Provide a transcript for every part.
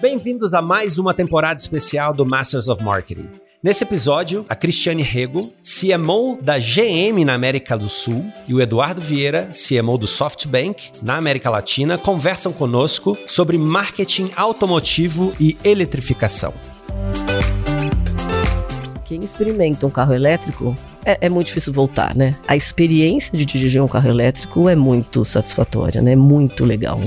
Bem-vindos a mais uma temporada especial do Masters of Marketing. Nesse episódio, a Cristiane Rego, CMO da GM na América do Sul, e o Eduardo Vieira, CMO do SoftBank na América Latina, conversam conosco sobre marketing automotivo e eletrificação. Quem experimenta um carro elétrico é, é, muito difícil voltar, né? A experiência de dirigir um carro elétrico é muito satisfatória, né? Muito legal.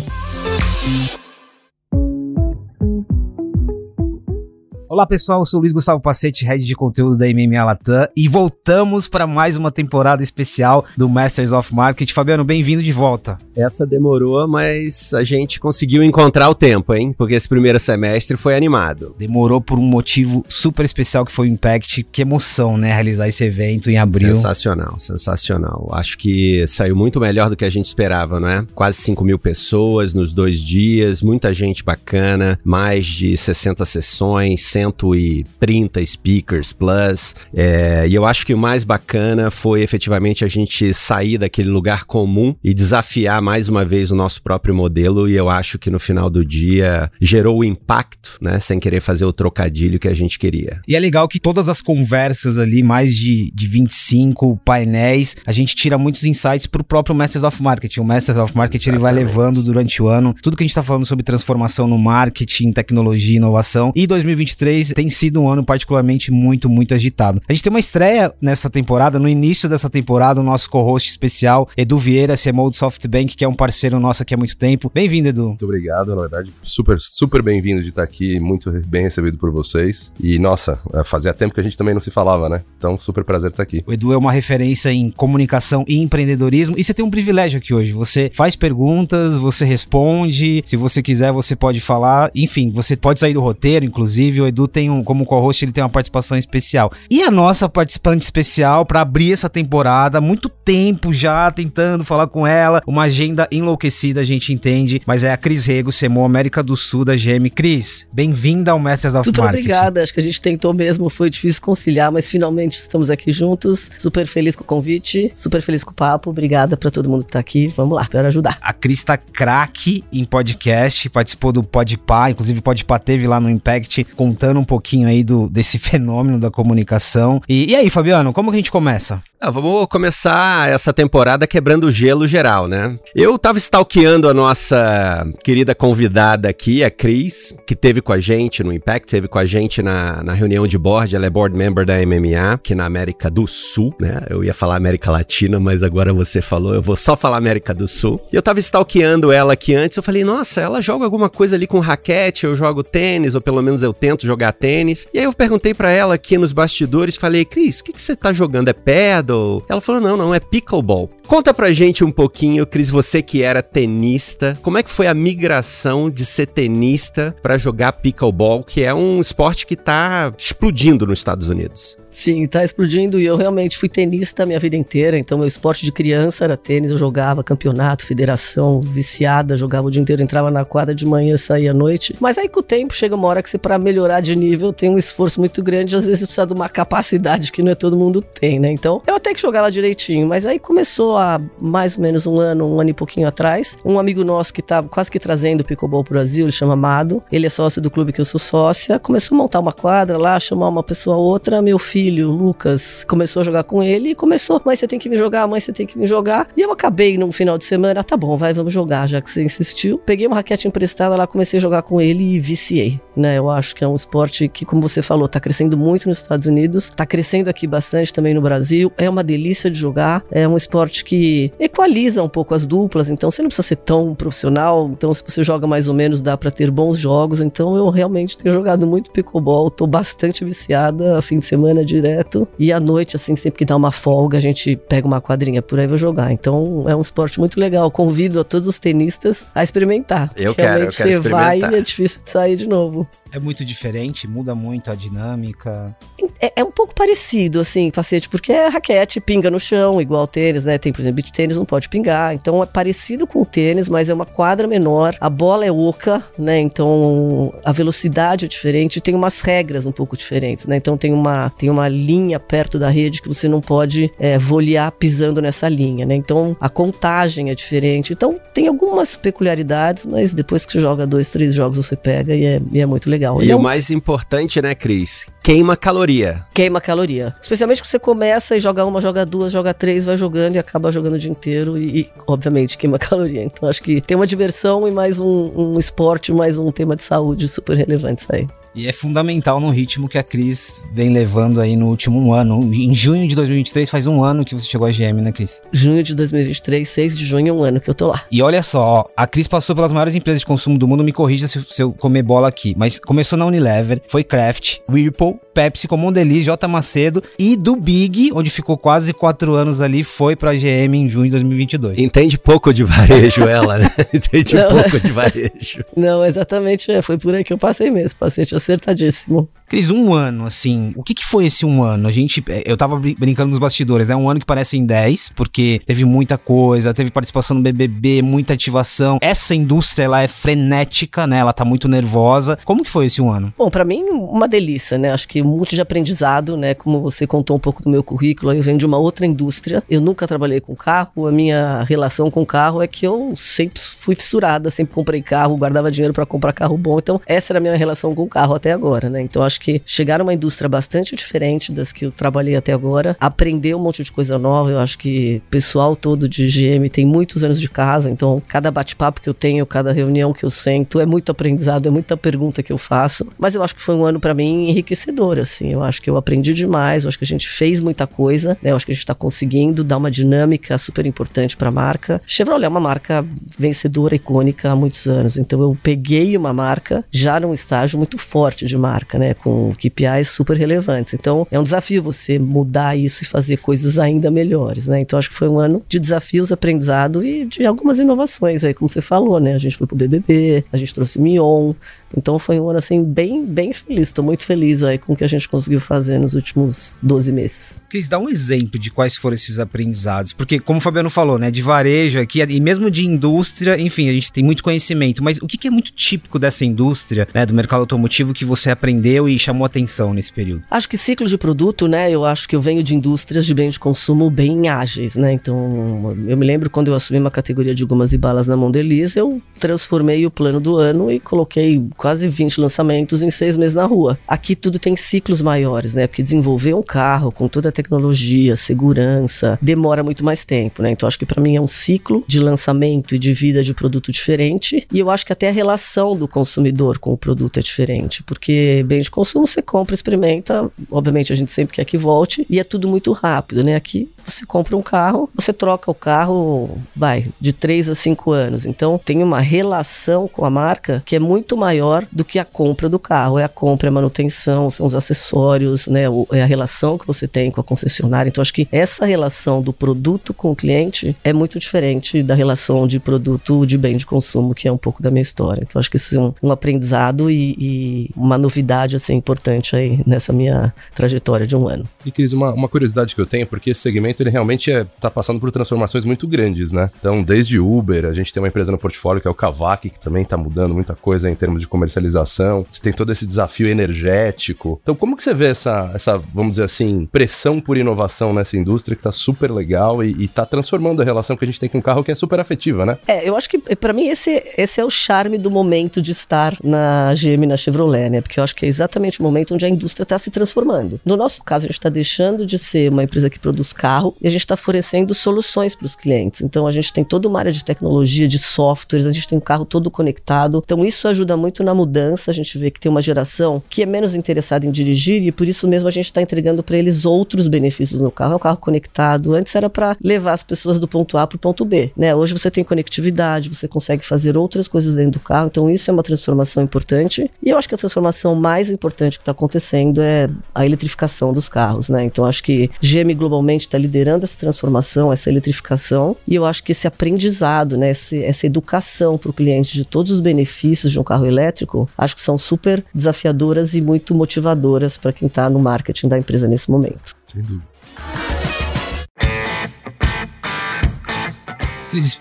Olá pessoal, eu sou o Luiz Gustavo Pacete, head de conteúdo da MMA Latam e voltamos para mais uma temporada especial do Masters of Market. Fabiano, bem-vindo de volta. Essa demorou, mas a gente conseguiu encontrar o tempo, hein? Porque esse primeiro semestre foi animado. Demorou por um motivo super especial que foi o Impact. Que emoção, né? Realizar esse evento em abril. Sensacional, sensacional. Acho que saiu muito melhor do que a gente esperava, não é? Quase 5 mil pessoas nos dois dias, muita gente bacana, mais de 60 sessões, 100 130 speakers plus. É, e eu acho que o mais bacana foi efetivamente a gente sair daquele lugar comum e desafiar mais uma vez o nosso próprio modelo. E eu acho que no final do dia gerou o impacto, né? Sem querer fazer o trocadilho que a gente queria. E é legal que todas as conversas ali, mais de, de 25 painéis, a gente tira muitos insights para o próprio Masters of Marketing. O Masters of Marketing ele vai levando durante o ano tudo que a gente está falando sobre transformação no marketing, tecnologia, inovação. E 2023 2023 tem sido um ano particularmente muito, muito agitado. A gente tem uma estreia nessa temporada, no início dessa temporada, o nosso co-host especial, Edu Vieira, CMO do SoftBank, que é um parceiro nosso aqui há muito tempo. Bem-vindo, Edu. Muito obrigado, na verdade, super, super bem-vindo de estar aqui, muito bem recebido por vocês. E, nossa, é, fazia tempo que a gente também não se falava, né? Então, super prazer estar aqui. O Edu é uma referência em comunicação e empreendedorismo, e você tem um privilégio aqui hoje. Você faz perguntas, você responde, se você quiser, você pode falar, enfim, você pode sair do roteiro, inclusive, o Edu tem um, como co-host, ele tem uma participação especial. E a nossa participante especial para abrir essa temporada, muito tempo já tentando falar com ela, uma agenda enlouquecida, a gente entende, mas é a Cris Rego, Semo América do Sul da GM. Cris, bem-vinda ao Masters of Super Marketing. obrigada, acho que a gente tentou mesmo, foi difícil conciliar, mas finalmente estamos aqui juntos. Super feliz com o convite, super feliz com o papo. Obrigada para todo mundo que tá aqui. Vamos lá, espero ajudar. A Cris tá craque em podcast, participou do Podpah, inclusive o Podpah teve lá no Impact contando um pouquinho aí do, desse fenômeno da comunicação. E, e aí, Fabiano, como que a gente começa? Ah, vamos começar essa temporada quebrando o gelo geral, né? Eu tava stalkeando a nossa querida convidada aqui, a Cris, que teve com a gente no Impact, teve com a gente na, na reunião de board, ela é board member da MMA, aqui na América do Sul, né? Eu ia falar América Latina, mas agora você falou, eu vou só falar América do Sul. E eu tava stalkeando ela aqui antes, eu falei, nossa, ela joga alguma coisa ali com raquete, eu jogo tênis, ou pelo menos eu tento jogar tênis. E aí eu perguntei para ela aqui nos bastidores, falei, Cris, o que, que você tá jogando? É paddle? Ela falou, não, não, é pickleball. Conta pra gente um pouquinho, Cris, você que era tenista, como é que foi a migração de ser tenista para jogar pickleball, que é um esporte que tá explodindo nos Estados Unidos? Sim, tá explodindo e eu realmente fui tenista a minha vida inteira, então meu esporte de criança era tênis, eu jogava campeonato, federação, viciada, jogava o dia inteiro, entrava na quadra de manhã, saía à noite. Mas aí com o tempo chega uma hora que você para melhorar de nível tem um esforço muito grande, às vezes precisa de uma capacidade que não é todo mundo tem, né? Então eu até que jogava direitinho, mas aí começou há mais ou menos um ano, um ano e pouquinho atrás, um amigo nosso que tava quase que trazendo o pickleball pro Brasil, ele chama Amado, ele é sócio do clube que eu sou sócia, começou a montar uma quadra lá, chamar uma pessoa outra, meu filho filho, Lucas, começou a jogar com ele e começou, mãe, você tem que me jogar, mãe, você tem que me jogar. E eu acabei num final de semana, tá bom, vai, vamos jogar, já que você insistiu. Peguei uma raquete emprestada lá, comecei a jogar com ele e viciei, né? Eu acho que é um esporte que, como você falou, tá crescendo muito nos Estados Unidos, tá crescendo aqui bastante também no Brasil. É uma delícia de jogar, é um esporte que equaliza um pouco as duplas, então você não precisa ser tão profissional, então se você joga mais ou menos dá para ter bons jogos, então eu realmente tenho jogado muito pickleball, tô bastante viciada, fim de semana de direto. E à noite, assim, sempre que dá uma folga, a gente pega uma quadrinha por aí e vai jogar. Então é um esporte muito legal. Convido a todos os tenistas a experimentar. Eu quero, eu quero você vai e é difícil de sair de novo. É muito diferente, muda muito a dinâmica. É, é um pouco parecido, assim, facete, porque é raquete, pinga no chão, igual tênis, né? Tem, por exemplo, beach tênis não pode pingar. Então é parecido com o tênis, mas é uma quadra menor. A bola é oca, né? Então a velocidade é diferente. Tem umas regras um pouco diferentes, né? Então tem uma, tem uma linha perto da rede que você não pode é, volear pisando nessa linha, né? Então a contagem é diferente. Então tem algumas peculiaridades, mas depois que você joga dois, três jogos você pega e é, e é muito legal. E é o mais importante, né, Cris? Queima caloria. Queima caloria. Especialmente que você começa e joga uma, joga duas, joga três, vai jogando e acaba jogando o dia inteiro e, e obviamente, queima caloria. Então acho que tem uma diversão e mais um, um esporte, mais um tema de saúde super relevante isso aí. E é fundamental no ritmo que a Cris vem levando aí no último ano. Em junho de 2023 faz um ano que você chegou à GM, né, Cris? Junho de 2023, 6 de junho, um ano que eu tô lá. E olha só, ó, a Cris passou pelas maiores empresas de consumo do mundo, me corrija se, se eu comer bola aqui, mas começou na Unilever, foi Kraft, Whirlpool, Pepsi com Mondeli, J. Macedo e do Big, onde ficou quase quatro anos ali, foi pra GM em junho de 2022. Entende pouco de varejo ela, né? Entende Não, pouco de varejo. Não, exatamente, é, foi por aí que eu passei mesmo, passei acertadíssimo. Cris, um ano, assim, o que, que foi esse um ano? A gente, é, eu tava brincando nos bastidores, é né? um ano que parece em 10, porque teve muita coisa, teve participação no BBB, muita ativação. Essa indústria, ela é frenética, né? Ela tá muito nervosa. Como que foi esse um ano? Bom, para mim, uma delícia, né? Acho que um monte de aprendizado, né? Como você contou um pouco do meu currículo, eu venho de uma outra indústria. Eu nunca trabalhei com carro, a minha relação com carro é que eu sempre fui fissurada, sempre comprei carro, guardava dinheiro para comprar carro bom. Então, essa era a minha relação com carro até agora, né? Então, acho acho que chegar numa indústria bastante diferente das que eu trabalhei até agora, aprender um monte de coisa nova. Eu acho que o pessoal todo de GM tem muitos anos de casa, então cada bate-papo que eu tenho, cada reunião que eu sento, é muito aprendizado, é muita pergunta que eu faço. Mas eu acho que foi um ano para mim enriquecedor, assim. Eu acho que eu aprendi demais, eu acho que a gente fez muita coisa, né? Eu acho que a gente está conseguindo dar uma dinâmica super importante para a marca. Chevrolet é uma marca vencedora, icônica há muitos anos, então eu peguei uma marca já num estágio muito forte de marca, né? Com KPIs super relevantes. Então, é um desafio você mudar isso e fazer coisas ainda melhores, né? Então, acho que foi um ano de desafios, aprendizado e de algumas inovações aí, como você falou, né? A gente foi pro BBB, a gente trouxe o Mion, então foi um ano assim bem, bem feliz. Estou muito feliz aí com o que a gente conseguiu fazer nos últimos 12 meses. Cris, dá um exemplo de quais foram esses aprendizados, porque como o Fabiano falou, né, de varejo aqui e mesmo de indústria, enfim, a gente tem muito conhecimento, mas o que é muito típico dessa indústria, né, do mercado automotivo que você aprendeu e chamou atenção nesse período? Acho que ciclo de produto, né, eu acho que eu venho de indústrias de bens de consumo bem ágeis, né, então eu me lembro quando eu assumi uma categoria de gomas e balas na Mondelez, eu transformei o plano do ano e coloquei quase 20 lançamentos em seis meses na rua. Aqui tudo tem ciclos maiores, né? Porque desenvolver um carro com toda a tecnologia, segurança, demora muito mais tempo, né? Então acho que para mim é um ciclo de lançamento e de vida de produto diferente. E eu acho que até a relação do consumidor com o produto é diferente, porque bem de consumo você compra, experimenta, obviamente a gente sempre quer que volte e é tudo muito rápido, né? Aqui você compra um carro, você troca o carro, vai, de 3 a 5 anos. Então tem uma relação com a marca que é muito maior do que a compra do carro. É a compra, é a manutenção, são os acessórios, né? É a relação que você tem com a concessionária. Então acho que essa relação do produto com o cliente é muito diferente da relação de produto de bem de consumo, que é um pouco da minha história. Então acho que isso é um, um aprendizado e, e, uma novidade assim importante aí nessa minha trajetória de um ano. E Cris, uma, uma curiosidade que eu tenho, porque esse segmento momento ele realmente está é, tá passando por transformações muito grandes, né? Então, desde Uber, a gente tem uma empresa no portfólio que é o Kavak, que também está mudando muita coisa em termos de comercialização. Você tem todo esse desafio energético. Então, como que você vê essa, essa vamos dizer assim, pressão por inovação nessa indústria que está super legal e, está transformando a relação que a gente tem com o carro, que é super afetiva, né? É, eu acho que para mim esse, esse é o charme do momento de estar na GM, na Chevrolet, né? Porque eu acho que é exatamente o momento onde a indústria está se transformando. No nosso caso, a gente está deixando de ser uma empresa que produz carro carro e a gente está fornecendo soluções para os clientes. Então a gente tem toda uma área de tecnologia, de softwares, a gente tem um carro todo conectado. Então isso ajuda muito na mudança. A gente vê que tem uma geração que é menos interessada em dirigir e por isso mesmo a gente está entregando para eles outros benefícios no carro. É um carro conectado. Antes era para levar as pessoas do ponto A para o ponto B. Né? Hoje você tem conectividade, você consegue fazer outras coisas dentro do carro. Então isso é uma transformação importante. E eu acho que a transformação mais importante que está acontecendo é a eletrificação dos carros, né? Então acho que GM globalmente está liderando essa transformação, essa eletrificação, e eu acho que esse aprendizado, né, esse, essa educação para o cliente de todos os benefícios de um carro elétrico, acho que são super desafiadoras e muito motivadoras para quem está no marketing da empresa nesse momento. Sem dúvida.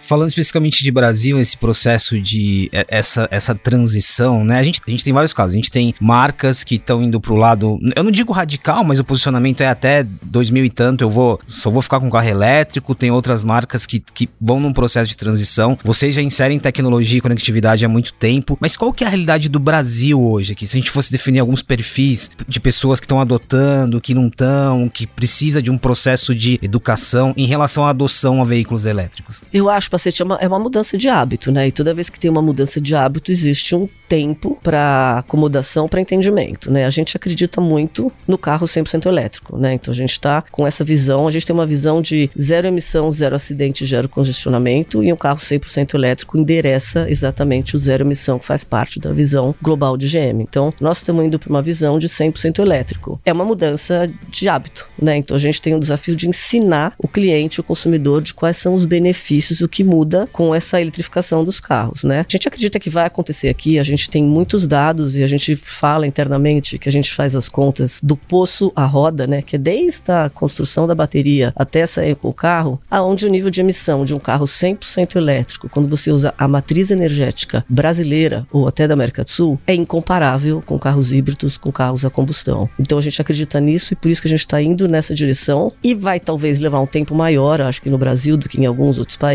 Falando especificamente de Brasil, esse processo de essa, essa transição, né? A gente, a gente tem vários casos. A gente tem marcas que estão indo pro lado, eu não digo radical, mas o posicionamento é até 2000 e tanto, eu vou só vou ficar com carro elétrico. Tem outras marcas que, que vão num processo de transição. Vocês já inserem tecnologia e conectividade há muito tempo, mas qual que é a realidade do Brasil hoje aqui? Se a gente fosse definir alguns perfis de pessoas que estão adotando, que não estão, que precisa de um processo de educação em relação à adoção a veículos elétricos. Eu eu acho, Pacete, é uma, é uma mudança de hábito, né? E toda vez que tem uma mudança de hábito, existe um tempo para acomodação, para entendimento, né? A gente acredita muito no carro 100% elétrico, né? Então a gente está com essa visão, a gente tem uma visão de zero emissão, zero acidente, zero congestionamento e um carro 100% elétrico endereça exatamente o zero emissão que faz parte da visão global de GM. Então nós estamos indo para uma visão de 100% elétrico. É uma mudança de hábito, né? Então a gente tem o desafio de ensinar o cliente, o consumidor, de quais são os benefícios, o que muda com essa eletrificação dos carros, né? A gente acredita que vai acontecer aqui, a gente tem muitos dados e a gente fala internamente que a gente faz as contas do poço à roda, né? Que é desde a construção da bateria até sair com o carro, aonde o nível de emissão de um carro 100% elétrico, quando você usa a matriz energética brasileira ou até da América do Sul, é incomparável com carros híbridos, com carros a combustão. Então a gente acredita nisso e por isso que a gente está indo nessa direção e vai talvez levar um tempo maior, acho que no Brasil do que em alguns outros países,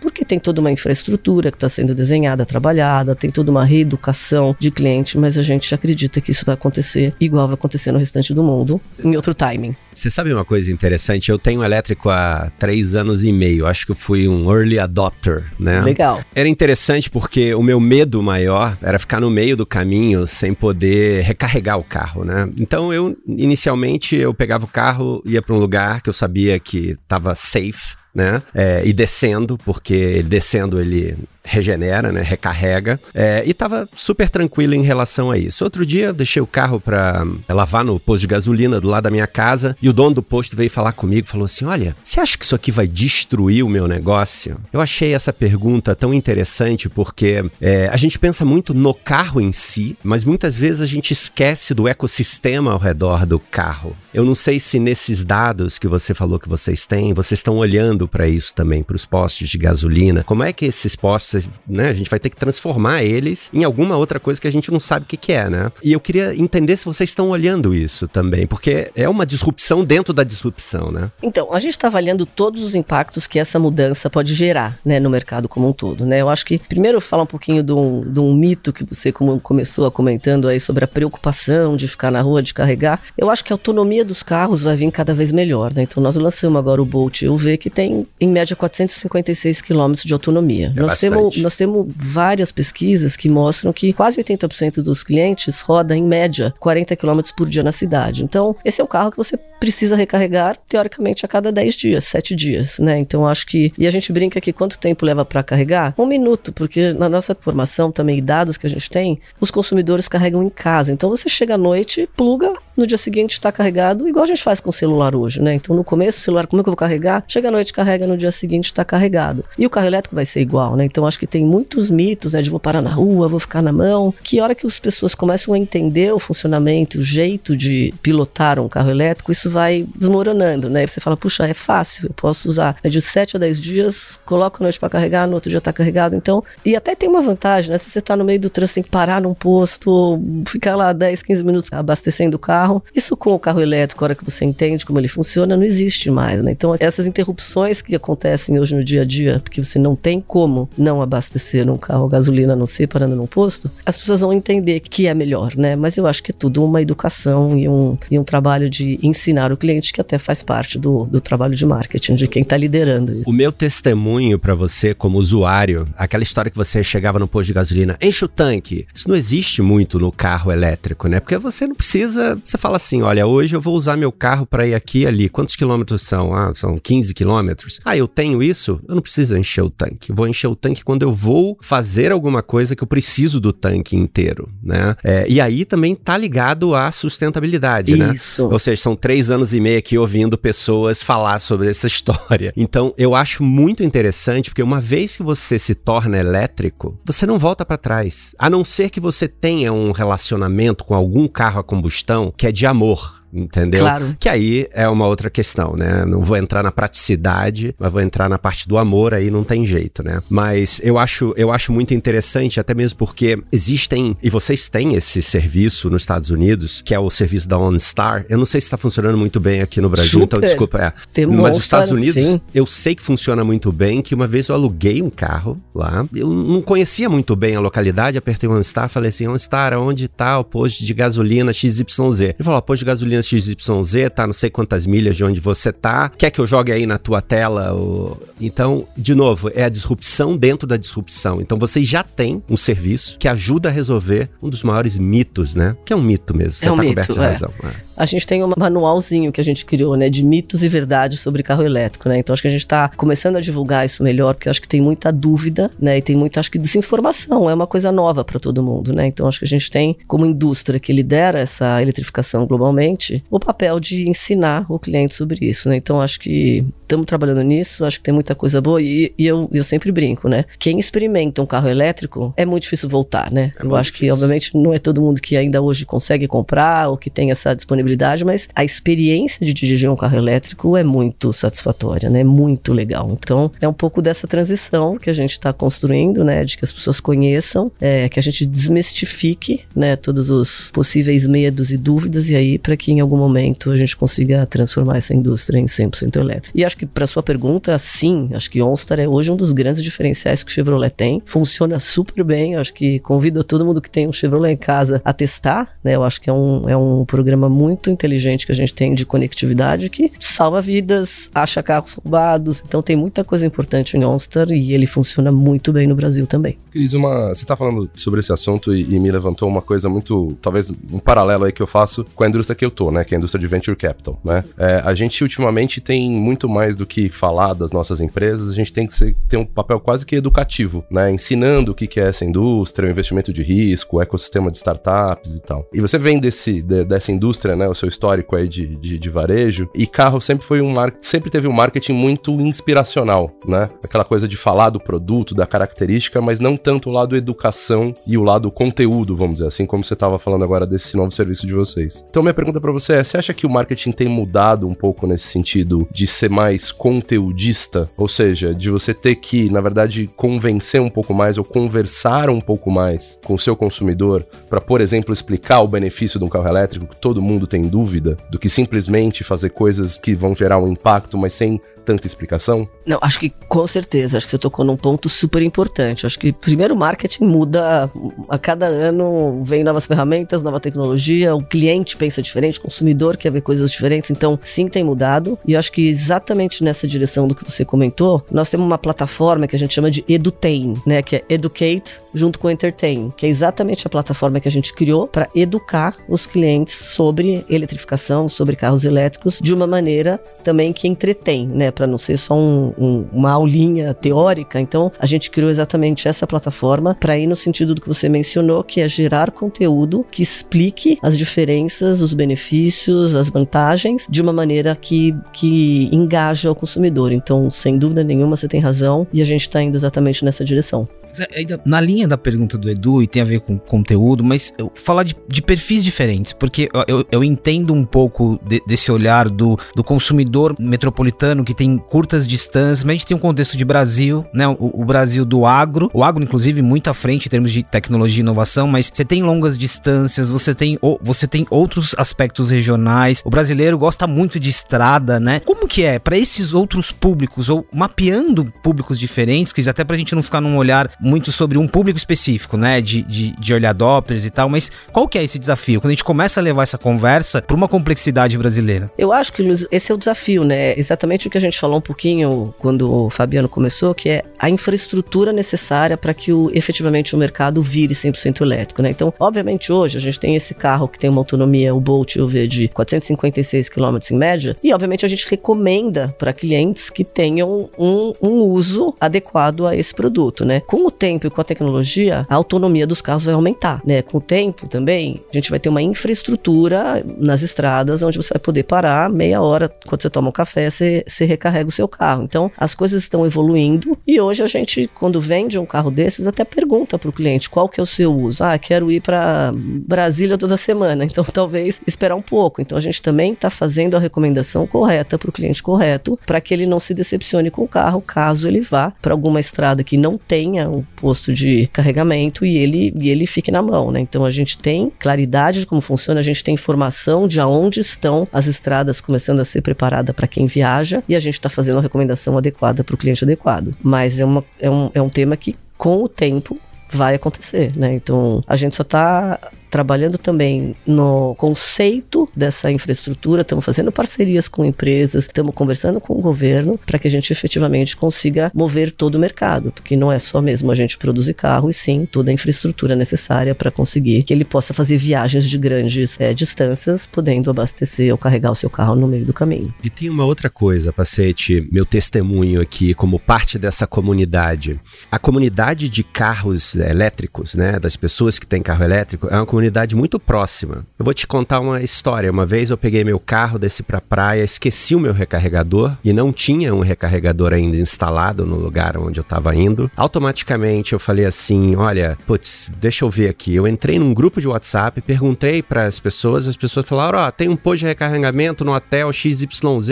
porque tem toda uma infraestrutura que está sendo desenhada, trabalhada, tem toda uma reeducação educação de cliente, mas a gente acredita que isso vai acontecer igual vai acontecer no restante do mundo, em outro timing. Você sabe uma coisa interessante? Eu tenho elétrico há três anos e meio. Acho que eu fui um early adopter, né? Legal. Era interessante porque o meu medo maior era ficar no meio do caminho sem poder recarregar o carro, né? Então eu inicialmente eu pegava o carro, ia para um lugar que eu sabia que estava safe né? É, e descendo, porque descendo ele regenera, né, recarrega, é, e tava super tranquilo em relação a isso. Outro dia eu deixei o carro para lavar no posto de gasolina do lado da minha casa e o dono do posto veio falar comigo, falou assim: "Olha, você acha que isso aqui vai destruir o meu negócio?" Eu achei essa pergunta tão interessante porque é, a gente pensa muito no carro em si, mas muitas vezes a gente esquece do ecossistema ao redor do carro. Eu não sei se nesses dados que você falou que vocês têm, vocês estão olhando para isso também, para os postos de gasolina. Como é que esses postos né, a gente vai ter que transformar eles em alguma outra coisa que a gente não sabe o que, que é, né? E eu queria entender se vocês estão olhando isso também, porque é uma disrupção dentro da disrupção, né? Então, a gente está avaliando todos os impactos que essa mudança pode gerar, né, no mercado como um todo, né? Eu acho que, primeiro, falar um pouquinho de um, de um mito que você como começou a comentando aí sobre a preocupação de ficar na rua, de carregar. Eu acho que a autonomia dos carros vai vir cada vez melhor, né? Então, nós lançamos agora o Bolt UV, que tem, em média, 456 quilômetros de autonomia. É nós temos nós temos várias pesquisas que mostram que quase 80% dos clientes roda em média 40 km por dia na cidade. Então, esse é um carro que você precisa recarregar teoricamente a cada 10 dias, 7 dias, né? Então, acho que e a gente brinca que quanto tempo leva para carregar? Um minuto, porque na nossa formação também e dados que a gente tem, os consumidores carregam em casa. Então, você chega à noite, pluga, no dia seguinte está carregado, igual a gente faz com o celular hoje, né? Então, no começo, o celular, como é que eu vou carregar? Chega à noite, carrega, no dia seguinte está carregado. E o carro elétrico vai ser igual, né? Então, acho que tem muitos mitos, né? De vou parar na rua, vou ficar na mão. Que hora que as pessoas começam a entender o funcionamento, o jeito de pilotar um carro elétrico, isso vai desmoronando, né? Você fala, puxa, é fácil, eu posso usar. É de 7 a 10 dias, coloco noite para carregar, no outro dia está carregado. Então, e até tem uma vantagem, né? Se você está no meio do trânsito, tem que parar num posto, ficar lá 10, 15 minutos abastecendo o carro. Isso com o carro elétrico, a hora que você entende como ele funciona, não existe mais, né? Então, essas interrupções que acontecem hoje no dia a dia, porque você não tem como não abastecer um carro a gasolina, não ser parando num posto, as pessoas vão entender que é melhor, né? Mas eu acho que é tudo uma educação e um, e um trabalho de ensinar o cliente que até faz parte do, do trabalho de marketing, de quem está liderando isso. O meu testemunho para você, como usuário, aquela história que você chegava no posto de gasolina, enche o tanque. Isso não existe muito no carro elétrico, né? Porque você não precisa. Você fala assim: olha, hoje eu vou usar meu carro para ir aqui e ali. Quantos quilômetros são? Ah, são 15 quilômetros. Ah, eu tenho isso? Eu não preciso encher o tanque. Vou encher o tanque quando eu vou fazer alguma coisa que eu preciso do tanque inteiro, né? É, e aí também tá ligado à sustentabilidade, né? Isso. Ou seja, são três anos e meio aqui ouvindo pessoas falar sobre essa história. Então, eu acho muito interessante, porque uma vez que você se torna elétrico, você não volta para trás. A não ser que você tenha um relacionamento com algum carro a combustão que é de amor entendeu? Claro. Que aí é uma outra questão, né? Não vou entrar na praticidade, mas vou entrar na parte do amor, aí não tem jeito, né? Mas eu acho, eu acho muito interessante, até mesmo porque existem, e vocês têm esse serviço nos Estados Unidos, que é o serviço da OnStar. Eu não sei se está funcionando muito bem aqui no Brasil, então Super. desculpa. É. Tem mas os OnStar, Estados Unidos, sim. eu sei que funciona muito bem, que uma vez eu aluguei um carro lá, eu não conhecia muito bem a localidade, apertei o OnStar, falei assim, OnStar, onde tá o posto de gasolina XYZ? Ele falou, posto de gasolina XYZ, tá não sei quantas milhas de onde você tá, quer que eu jogue aí na tua tela? o- Então, de novo, é a disrupção dentro da disrupção. Então, vocês já têm um serviço que ajuda a resolver um dos maiores mitos, né? Que é um mito mesmo, você É um tá mito, coberto de é. razão. é. A gente tem um manualzinho que a gente criou, né, de mitos e verdades sobre carro elétrico, né? Então acho que a gente tá começando a divulgar isso melhor, porque acho que tem muita dúvida, né? E tem muita, acho que desinformação, é uma coisa nova para todo mundo, né? Então acho que a gente tem, como indústria que lidera essa eletrificação globalmente, o papel de ensinar o cliente sobre isso, né? Então acho que estamos trabalhando nisso, acho que tem muita coisa boa e, e eu, eu sempre brinco, né? Quem experimenta um carro elétrico é muito difícil voltar, né? É eu acho que, difícil. obviamente, não é todo mundo que ainda hoje consegue comprar ou que tem essa disponibilidade, mas a experiência de dirigir um carro elétrico é muito satisfatória, né? Muito legal. Então, é um pouco dessa transição que a gente está construindo, né? De que as pessoas conheçam, é, que a gente desmistifique, né? Todos os possíveis medos e dúvidas, e aí, para que em algum momento a gente consiga transformar essa indústria em 100% elétrica. E acho que, para sua pergunta, sim, acho que OnStar é hoje um dos grandes diferenciais que o Chevrolet tem. Funciona super bem, acho que convido todo mundo que tem um Chevrolet em casa a testar, né? Eu acho que é um, é um programa muito inteligente que a gente tem de conectividade que salva vidas, acha carros roubados. Então tem muita coisa importante em OnStar e ele funciona muito bem no Brasil também. Cris, uma, você tá falando sobre esse assunto e, e me levantou uma coisa muito, talvez um paralelo aí que eu faço com a indústria que eu tô, né? Que é a indústria de venture capital, né? É, a gente ultimamente tem muito mais do que falar das nossas empresas, a gente tem que ser, ter um papel quase que educativo, né? Ensinando o que, é essa indústria, o investimento de risco, o ecossistema de startups e tal. E você vem desse, de- dessa indústria, né? O seu histórico aí de, de, de varejo, e carro sempre foi um sempre teve um marketing muito inspiracional, né? Aquela coisa de falar do produto, da característica, mas não tanto o lado educação e o lado conteúdo, vamos dizer assim, como você estava falando agora desse novo serviço de vocês. Então minha pergunta pra você é, você acha que o marketing tem mudado um pouco nesse sentido de ser mais conteudista, ou seja, de você ter que, na verdade, convencer um pouco mais ou conversar um pouco mais com o seu consumidor para, por exemplo, explicar o benefício de um carro elétrico que todo mundo tem dúvida, do que simplesmente fazer coisas que vão gerar um impacto, mas sem tanta explicação? Não, acho que com certeza, acho que você tocou num ponto super importante. Acho que primeiro o marketing muda a cada ano, vem novas ferramentas, nova tecnologia, o cliente pensa diferente, o consumidor quer ver coisas diferentes, então sim tem mudado. E acho que exatamente nessa direção do que você comentou, nós temos uma plataforma que a gente chama de Edutain, né, que é Educate junto com Entertain, que é exatamente a plataforma que a gente criou para educar os clientes sobre eletrificação, sobre carros elétricos, de uma maneira também que entretém, né? Para não ser só um- um- uma aulinha teórica. Então, a gente criou exatamente essa plataforma para ir no sentido do que você mencionou, que é gerar conteúdo que explique as diferenças, os benefícios, as vantagens, de uma maneira que, que engaja o consumidor. Então, sem dúvida nenhuma, você tem razão e a gente está indo exatamente nessa direção. Ainda Na linha da pergunta do Edu, e tem a ver com conteúdo, mas eu, falar de, de perfis diferentes, porque eu, eu, entendo um pouco de- desse olhar do, do consumidor metropolitano que tem curtas distâncias, mas a gente tem um contexto de Brasil, né? O, o Brasil do agro, o agro, inclusive, muito à frente em termos de tecnologia e inovação, mas você tem longas distâncias, você tem, você tem outros aspectos regionais, o brasileiro gosta muito de estrada, né? Como que é para esses outros públicos, ou mapeando públicos diferentes, que até pra gente não ficar num olhar muito sobre um público específico, né? De, de, de early adopters e tal, mas qual que é esse desafio? Quando a gente começa a levar essa conversa para uma complexidade brasileira? Eu acho que esse é o desafio, né? Exatamente o que a gente falou um pouquinho quando o Fabiano começou, que é a infraestrutura necessária para que o, efetivamente o mercado vire 100% elétrico, né? Então, obviamente hoje a gente tem esse carro que tem uma autonomia, o Bolt UV de 456 km em média, e obviamente a gente recomenda para clientes que tenham um, um uso adequado a esse produto, né? Com o tempo e com a tecnologia, a autonomia dos carros vai aumentar, né? Com o tempo também, a gente vai ter uma infraestrutura nas estradas onde você vai poder parar meia hora quando você toma um café, você, você recarrega o seu carro. Então, as coisas estão evoluindo e hoje a gente, quando vende um carro desses, até pergunta para o cliente qual que é o seu uso. Ah, quero ir para Brasília toda semana, então talvez esperar um pouco. Então, a gente também está fazendo a recomendação correta para o cliente correto, para que ele não se decepcione com o carro, caso ele vá para alguma estrada que não tenha um posto de carregamento e ele, e ele fique na mão, né? Então, a gente tem claridade de como funciona, a gente tem informação de aonde estão as estradas começando a ser preparadas para quem viaja e a gente está fazendo a recomendação adequada para o cliente adequado. Mas é, uma, é, um, é um tema que, com o tempo, vai acontecer, né? Então, a gente só está trabalhando também no conceito dessa infraestrutura, estamos fazendo parcerias com empresas, estamos conversando com o governo para que a gente efetivamente consiga mover todo o mercado, porque não é só mesmo a gente produzir carro, e sim toda a infraestrutura necessária para conseguir que ele possa fazer viagens de grandes é, distâncias, podendo abastecer ou carregar o seu carro no meio do caminho. E tem uma outra coisa, Pacete, meu testemunho aqui como parte dessa comunidade. A comunidade de carros elétricos, né, das pessoas que têm carro elétrico, é uma comunidade comunidade muito próxima. Eu vou te contar uma história. Uma vez eu peguei meu carro, desci pra praia, esqueci o meu recarregador e não tinha um recarregador ainda instalado no lugar onde eu estava indo. Automaticamente eu falei assim: olha, putz, deixa eu ver aqui. Eu entrei num grupo de WhatsApp, perguntei para as pessoas, as pessoas falaram: ó, oh, tem um posto de recarregamento no hotel XYZ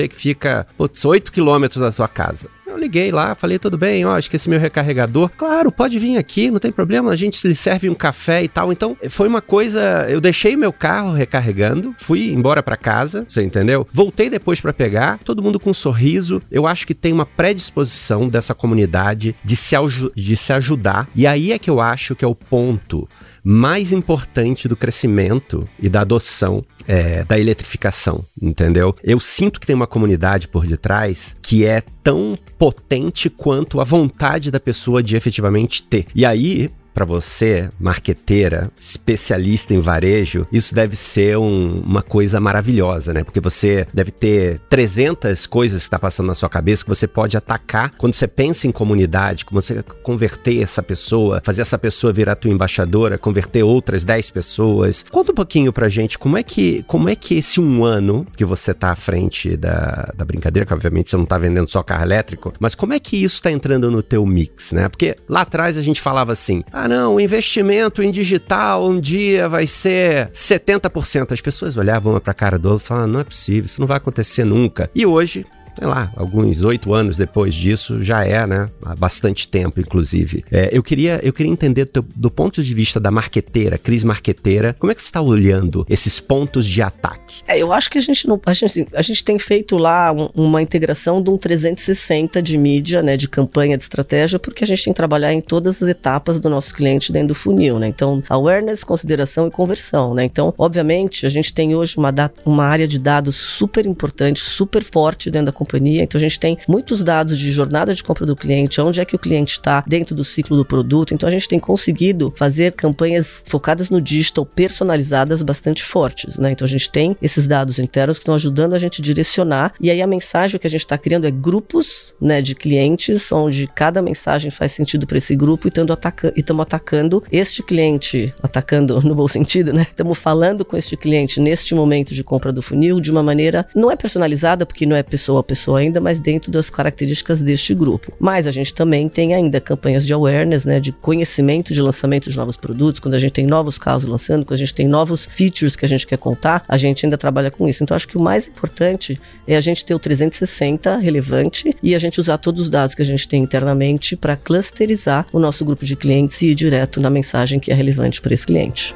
que fica, putz, 8 quilômetros da sua casa. Eu liguei lá, falei, tudo bem, ó, esqueci meu recarregador. Claro, pode vir aqui, não tem problema, a gente lhe serve um café e tal. Então, foi uma coisa, eu deixei meu carro recarregando, fui embora para casa, você entendeu? Voltei depois para pegar, todo mundo com um sorriso. Eu acho que tem uma predisposição dessa comunidade de se, de se ajudar. E aí é que eu acho que é o ponto mais importante do crescimento e da adoção é, da eletrificação, entendeu? Eu sinto que tem uma comunidade por detrás que é tão potente quanto a vontade da pessoa de efetivamente ter. E aí, para você, marqueteira, especialista em varejo, isso deve ser um, uma coisa maravilhosa, né? Porque você deve ter 300 coisas que está passando na sua cabeça que você pode atacar quando você pensa em comunidade, como você converter essa pessoa, fazer essa pessoa virar tua embaixadora, converter outras 10 pessoas. Conta um pouquinho pra gente como é que, como é que esse um ano que você tá à frente da, da brincadeira, que obviamente você não tá vendendo só carro elétrico, mas como é que isso tá entrando no teu mix, né? Porque lá atrás a gente falava assim, ah, não, o investimento em digital um dia vai ser 70%. As pessoas olhavam uma pra cara do outro e falavam, não é possível, isso não vai acontecer nunca. E hoje, sei lá, alguns oito anos depois disso, já é, né? Há bastante tempo, inclusive. É, eu, queria, eu queria entender do, do, ponto de vista da marqueteira, crise marqueteira, como é que você está olhando esses pontos de ataque? É, eu acho que a gente não. A gente, a gente tem feito lá um, uma integração de um 360 de mídia, né? De campanha, de estratégia, porque a gente tem que trabalhar em todas as etapas do nosso cliente dentro do funil, né? Então, awareness, consideração e conversão, né? Então, obviamente, a gente tem hoje uma, uma área de dados super importante, super forte dentro da companhia. Então a gente tem muitos dados de jornada de compra do cliente, onde é que o cliente está dentro do ciclo do produto. Então a gente tem conseguido fazer campanhas focadas no digital, personalizadas, bastante fortes. Né? Então a gente tem esses dados internos que estão ajudando a gente a direcionar. E aí a mensagem que a gente está criando é grupos né, de clientes, onde cada mensagem faz sentido para esse grupo e estamos atacando este cliente, atacando no bom sentido, né? Estamos falando com este cliente neste momento de compra do funil de uma maneira não é personalizada, porque não é pessoa a pessoa ainda, mas dentro das características deste grupo. Mas a gente também tem ainda campanhas de awareness, né, de conhecimento de lançamento de novos produtos, quando a gente tem novos carros lançando, quando a gente tem novos features que a gente quer contar, a gente ainda trabalha com isso. Então acho que o mais importante é a gente ter o 360 relevante e a gente usar todos os dados que a gente tem internamente para clusterizar o nosso grupo de clientes e ir direto na mensagem que é relevante para esse cliente.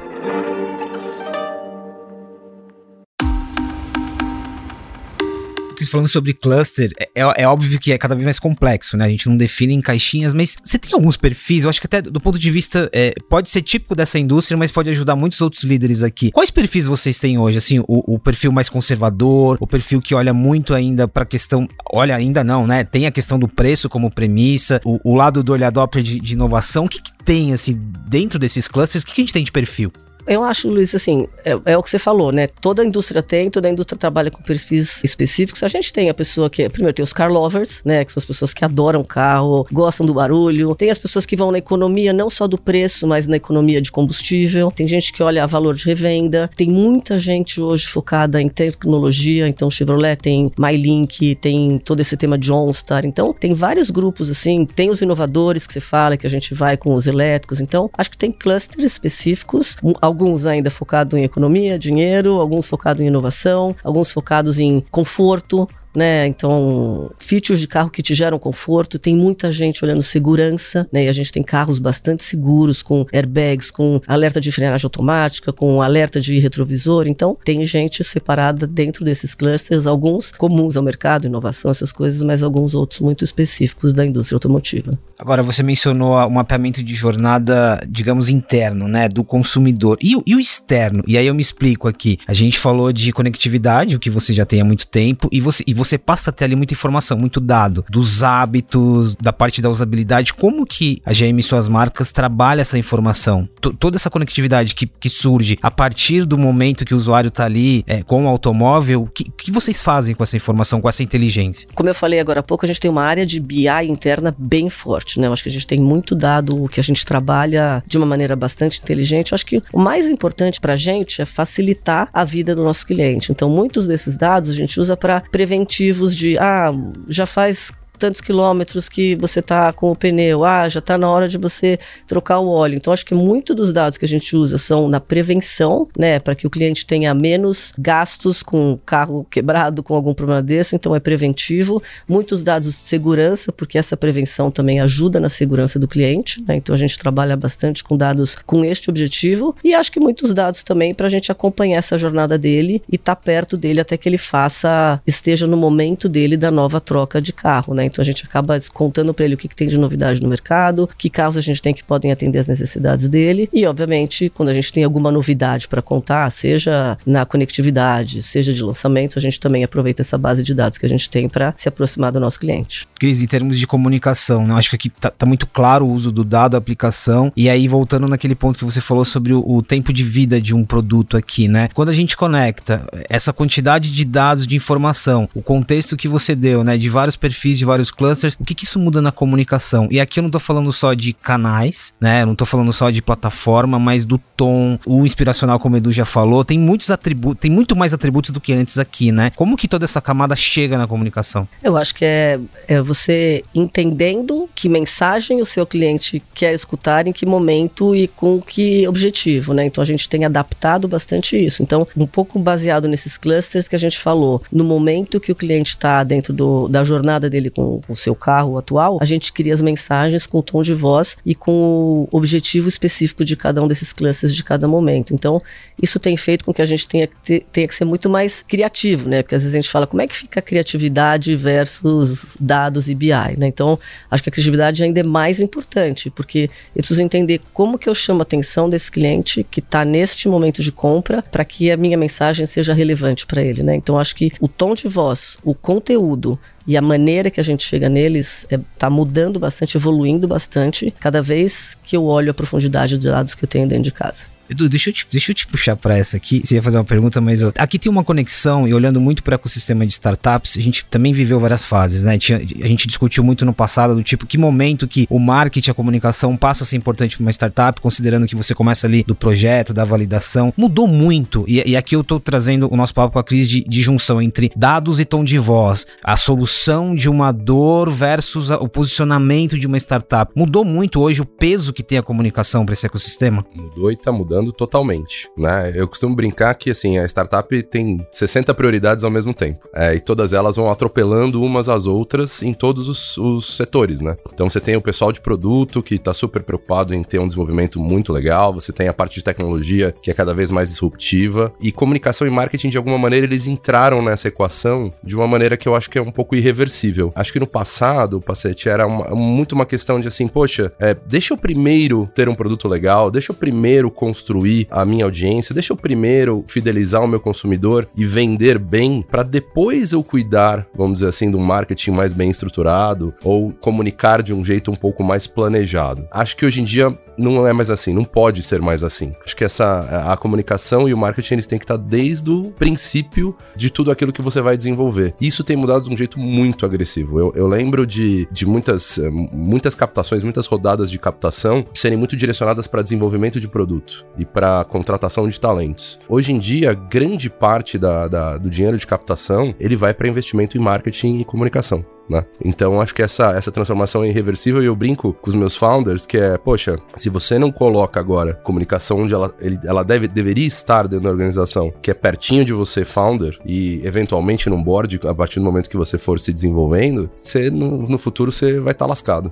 Falando sobre cluster, é, é, é, óbvio que é cada vez mais complexo, né? A gente não define em caixinhas, mas você tem alguns perfis, eu acho que até do ponto de vista, é, pode ser típico dessa indústria, mas pode ajudar muitos outros líderes aqui. Quais perfis vocês têm hoje? Assim, o, o perfil mais conservador, o perfil que olha muito ainda para a questão, olha ainda não, né? Tem a questão do preço como premissa, o, o lado do olhador de, de inovação. O que, que tem, assim, dentro desses clusters? O que, que a gente tem de perfil? Eu acho, Luiz, assim, é, é, o que você falou, né? Toda indústria tem, toda indústria trabalha com perfis específicos. A gente tem a pessoa que, primeiro, tem os car lovers, né? Que são as pessoas que adoram carro, gostam do barulho. Tem as pessoas que vão na economia, não só do preço, mas na economia de combustível. Tem gente que olha a valor de revenda. Tem muita gente hoje focada em tecnologia. Então, Chevrolet tem MyLink, tem todo esse tema de OnStar. Então, tem vários grupos, assim. Tem os inovadores que você fala, que a gente vai com os elétricos. Então, acho que tem clusters específicos alguns ainda focados em economia, dinheiro, alguns focados em inovação, alguns focados em conforto, né? Então, features de carro que te geram conforto, tem muita gente olhando segurança, né? E a gente tem carros bastante seguros, com airbags, com alerta de frenagem automática, com alerta de retrovisor. Então, tem gente separada dentro desses clusters, alguns comuns ao mercado, inovação, essas coisas, mas alguns outros muito específicos da indústria automotiva. Agora, você mencionou o mapeamento de jornada, digamos, interno, né? Do consumidor. E, e o externo? E aí eu me explico aqui. A gente falou de conectividade, o que você já tem há muito tempo, e você, e você você passa a ter ali muita informação, muito dado dos hábitos, da parte da usabilidade. Como que a GM e suas marcas trabalha essa informação? T toda essa conectividade que, que surge a partir do momento que o usuário está ali é, com o automóvel, o que, que vocês fazem com essa informação, com essa inteligência? Como eu falei agora há pouco, a gente tem uma área de BI interna bem forte, né? Eu acho que a gente tem muito dado que a gente trabalha de uma maneira bastante inteligente. Eu acho que o mais importante para a gente é facilitar a vida do nosso cliente. Então, muitos desses dados a gente usa para prevenir motivos de, ah, já faz tantos quilômetros que você está com o pneu, ah, já está na hora de você trocar o óleo. Então, acho que muito dos dados que a gente usa são na prevenção, né, para que o cliente tenha menos gastos com carro quebrado, com algum problema desse, então é preventivo. Muitos dados de segurança, porque essa prevenção também ajuda na segurança do cliente, né, então a gente trabalha bastante com dados com este objetivo. E acho que muitos dados também para a gente acompanhar essa jornada dele e estar tá perto dele até que ele faça, esteja no momento dele da nova troca de carro, né, então a gente acaba contando para ele o que, que, tem de novidade no mercado, que carros a gente tem que podem atender as necessidades dele. E, obviamente, quando a gente tem alguma novidade para contar, seja na conectividade, seja de lançamentos, a gente também aproveita essa base de dados que a gente tem para se aproximar do nosso cliente. Cris, em termos de comunicação, né? acho que aqui tá, tá, muito claro o uso do dado, a aplicação. E aí, voltando naquele ponto que você falou sobre o, o tempo de vida de um produto aqui, né? Quando a gente conecta essa quantidade de dados, de informação, o contexto que você deu, né? De vários perfis, de vários vários clusters, o que, que isso muda na comunicação? E aqui eu não tô falando só de canais, né? Eu não tô falando só de plataforma, mas do tom, o inspiracional, como o Edu já falou, tem muitos atributos, tem muito mais atributos do que antes aqui, né? Como que toda essa camada chega na comunicação? Eu acho que é, é você entendendo que mensagem o seu cliente quer escutar, em que momento e com que objetivo, né? Então a gente tem adaptado bastante isso. Então, um pouco baseado nesses clusters que a gente falou, no momento que o cliente está dentro do, da jornada dele com o seu carro atual, a gente cria as mensagens com o tom de voz e com o objetivo específico de cada um desses clusters de cada momento. Então, isso tem feito com que a gente tenha, tenha que ser muito mais criativo, né? Porque às vezes a gente fala como é que fica a criatividade versus dados e BI, né? Então, acho que a criatividade ainda é mais importante, porque eu preciso entender como que eu chamo a atenção desse cliente que está neste momento de compra para que a minha mensagem seja relevante para ele, né? Então, acho que o tom de voz, o conteúdo e a maneira que a gente chega neles está é, tá mudando bastante, evoluindo bastante, cada vez que eu olho a profundidade de dados que eu tenho dentro de casa. Edu, deixa eu te, deixa eu te puxar para essa aqui. Você ia fazer uma pergunta, mas eu... aqui tem uma conexão e olhando muito para o ecossistema de startups, a gente também viveu várias fases, né? A gente discutiu muito no passado do tipo que momento que o marketing, a comunicação passa a ser importante para uma startup, considerando que você começa ali do projeto, da validação. Mudou muito. E, e aqui eu estou trazendo o nosso papo com a crise de, de, junção entre dados e tom de voz, a solução de uma dor versus a, o posicionamento de uma startup. Mudou muito hoje o peso que tem a comunicação para esse ecossistema? Mudou e está mudando mudando totalmente, né? Eu costumo brincar que, assim, a startup tem 60 prioridades ao mesmo tempo, é, e todas elas vão atropelando umas às outras em todos os, os setores, né? Então você tem o pessoal de produto que tá super preocupado em ter um desenvolvimento muito legal, você tem a parte de tecnologia que é cada vez mais disruptiva, e comunicação e marketing, de alguma maneira, eles entraram nessa equação de uma maneira que eu acho que é um pouco irreversível. Acho que no passado, Pacete, era uma, muito uma questão de assim, poxa, é, deixa eu primeiro ter um produto legal, deixa eu primeiro construir a minha audiência, deixa eu primeiro fidelizar o meu consumidor e vender bem, para depois eu cuidar, vamos dizer assim, de um marketing mais bem estruturado ou comunicar de um jeito um pouco mais planejado. Acho que hoje em dia não é mais assim, não pode ser mais assim. Acho que essa a comunicação e o marketing eles têm que estar desde o princípio de tudo aquilo que você vai desenvolver. Isso tem mudado de um jeito muito agressivo. Eu, eu lembro de, de muitas, eh, muitas captações, muitas rodadas de captação serem muito direcionadas para desenvolvimento de produto e para contratação de talentos. Hoje em dia, grande parte da, da do dinheiro de captação ele vai para investimento em marketing e comunicação né? Então acho que essa, essa transformação é irreversível e eu brinco com os meus founders que é, poxa, se você não coloca agora comunicação onde ela, ele, ela deve, deveria estar dentro da organização, que é pertinho de você, founder, e eventualmente num board, a partir do momento que você for se desenvolvendo, você no, no futuro você vai estar tá lascado.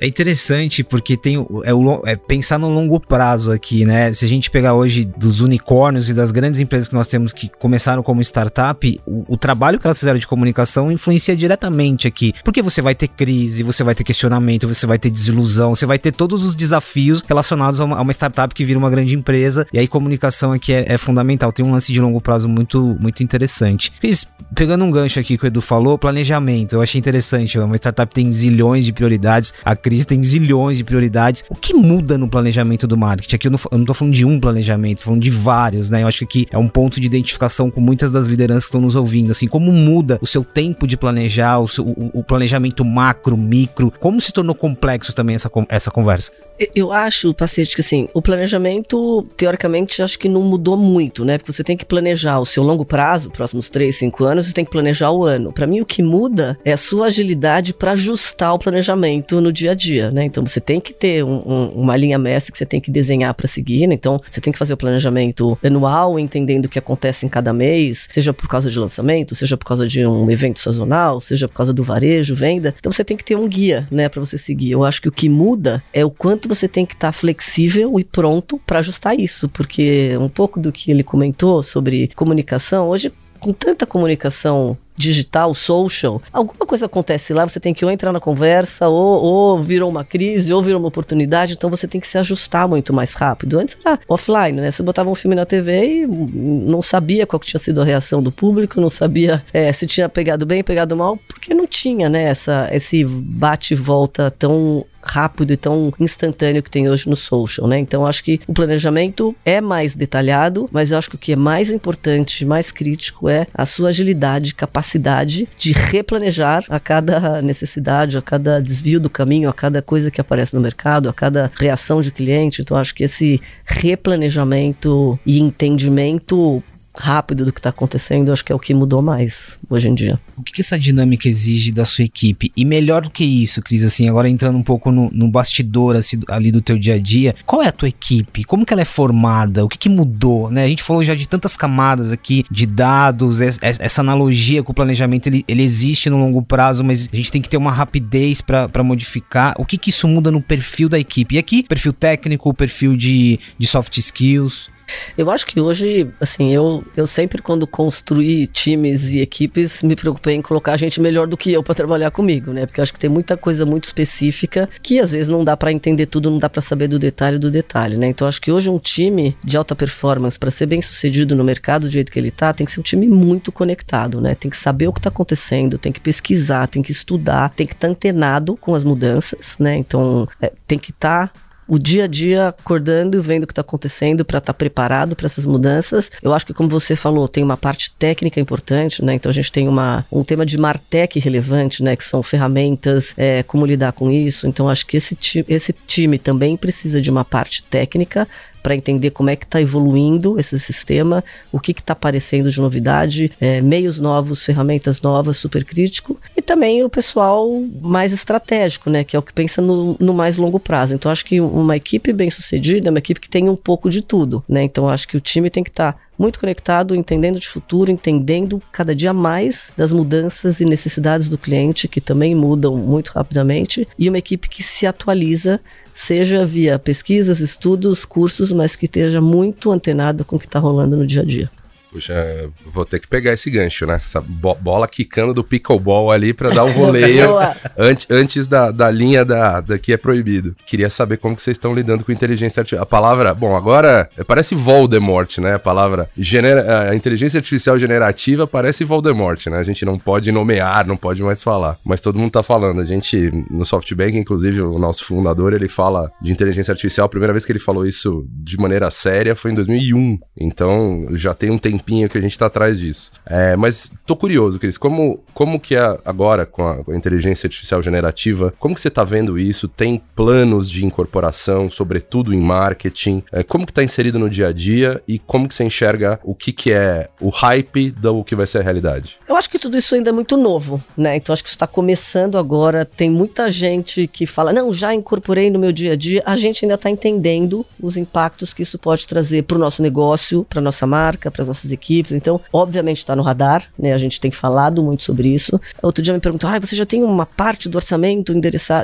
É interessante porque tem é, o, é pensar no longo prazo aqui, né? Se a gente pegar hoje dos unicórnios e das grandes empresas que nós temos que começaram como startup, o, o trabalho que elas fizeram de comunicação influencia diretamente aqui. Porque você vai ter crise, você vai ter questionamento, você vai ter desilusão, você vai ter todos os desafios relacionados a uma, a uma startup que vira uma grande empresa. E aí comunicação aqui é, é, fundamental. Tem um lance de longo prazo muito, muito interessante. Cris, pegando um gancho aqui que o Edu falou, planejamento. Eu achei interessante. Uma startup tem zilhões de prioridades. A Cris tem zilhões de prioridades. O que muda no planejamento do marketing? Aqui eu não, eu não tô falando de um planejamento, tô falando de vários, né? Eu acho que aqui é um ponto de identificação com muitas das lideranças que estão nos ouvindo. Assim, como muda o seu tempo de planejar, o, seu, o, o planejamento macro, micro, como se tornou complexo também essa, essa conversa? Eu acho, Pacete, que assim, o planejamento, teoricamente, acho que não mudou muito, né? Porque você tem que planejar o seu longo prazo, próximos 3, 5 anos, você tem que planejar o ano. Para mim, o que muda é a sua agilidade para ajustar o planejamento no dia a dia, né? Então você tem que ter um, um, uma linha mestre que você tem que desenhar para seguir, né? Então você tem que fazer o planejamento anual, entendendo o que acontece em cada mês, seja por causa de lançamento, seja por causa de um evento sazonal, seja por causa do varejo, venda. Então você tem que ter um guia, né, para você seguir. Eu acho que o que muda é o quanto você tem que estar tá flexível e pronto para ajustar isso, porque um pouco do que ele comentou sobre comunicação, hoje com tanta comunicação digital, social, alguma coisa acontece lá, você tem que ou entrar na conversa, ou, ou virou uma crise, ou virou uma oportunidade, então você tem que se ajustar muito mais rápido. Antes era offline, né? Você botava um filme na TV e não sabia qual tinha sido a reação do público, não sabia é, se tinha pegado bem, pegado mal, porque não tinha, né, essa, esse bate volta tão rápido e tão instantâneo que tem hoje no social, né? Então acho que o planejamento é mais detalhado, mas eu acho que o que é mais importante, mais crítico é a sua agilidade, capacidade de replanejar a cada necessidade, a cada desvio do caminho, a cada coisa que aparece no mercado, a cada reação de cliente. Então acho que esse replanejamento e entendimento rápido do que está acontecendo, acho que é o que mudou mais hoje em dia. O que, que, essa dinâmica exige da sua equipe? E melhor do que isso, Cris, assim, agora entrando um pouco no, no bastidor assim, ali do teu dia a dia, qual é a tua equipe? Como que ela é formada? O que, que mudou? Né? A gente falou já de tantas camadas aqui, de dados, essa analogia com o planejamento, ele, ele existe no longo prazo, mas a gente tem que ter uma rapidez para modificar. O que, que isso muda no perfil da equipe? E aqui, perfil técnico, perfil de, de soft skills? Eu acho que hoje, assim, eu, eu sempre quando construí times e equipes, me preocupei em colocar gente melhor do que eu para trabalhar comigo, né? Porque eu acho que tem muita coisa muito específica que às vezes não dá para entender tudo, não dá para saber do detalhe do detalhe, né? Então acho que hoje um time de alta performance para ser bem sucedido no mercado do jeito que ele tá, tem que ser um time muito conectado, né? Tem que saber o que tá acontecendo, tem que pesquisar, tem que estudar, tem que estar tá antenado com as mudanças, né? Então é, tem que estar tá o dia a dia acordando e vendo o que está acontecendo para estar tá preparado para essas mudanças. Eu acho que, como você falou, tem uma parte técnica importante, né? Então a gente tem uma, um tema de Martech relevante, né? Que são ferramentas, é, como lidar com isso. Então acho que esse, esse time também precisa de uma parte técnica para entender como é que está evoluindo esse sistema, o que está aparecendo de novidade, é, meios novos, ferramentas novas, super crítico, e também o pessoal mais estratégico, né, que é o que pensa no, no mais longo prazo. Então acho que uma equipe bem sucedida é uma equipe que tem um pouco de tudo, né? Então acho que o time tem que estar tá muito conectado, entendendo de futuro, entendendo cada dia mais das mudanças e necessidades do cliente, que também mudam muito rapidamente, e uma equipe que se atualiza, seja via pesquisas, estudos, cursos, mas que esteja muito antenada com o que está rolando no dia a dia. Puxa, vou ter que pegar esse gancho, né? Essa bo bola quicando do pickleball ali para dar um voleio antes, antes da, da linha da, da que é proibido. Queria saber como que vocês estão lidando com inteligência artificial. A palavra, bom, agora parece Voldemort, né? A palavra genera, a inteligência artificial generativa parece Voldemort, né? A gente não pode nomear, não pode mais falar, mas todo mundo tá falando. A gente no SoftBank, inclusive o nosso fundador, ele fala de inteligência artificial. A primeira vez que ele falou isso de maneira séria foi em 2001. Então, já tem um tempo tempinho que a gente tá atrás disso. É, mas tô curioso, Cris, como, como que é agora com a, com a, inteligência artificial generativa, como que você tá vendo isso? Tem planos de incorporação, sobretudo em marketing? É, como que tá inserido no dia a dia e como que você enxerga o que que é o hype do que vai ser a realidade? Eu acho que tudo isso ainda é muito novo, né? Então acho que está começando agora. Tem muita gente que fala, não, já incorporei no meu dia a dia. A gente ainda está entendendo os impactos que isso pode trazer para o nosso negócio, para nossa marca, para as nossas equipes. Então, obviamente está no radar, né? A gente tem falado muito sobre isso. Outro dia me perguntou: ah, você já tem uma parte do orçamento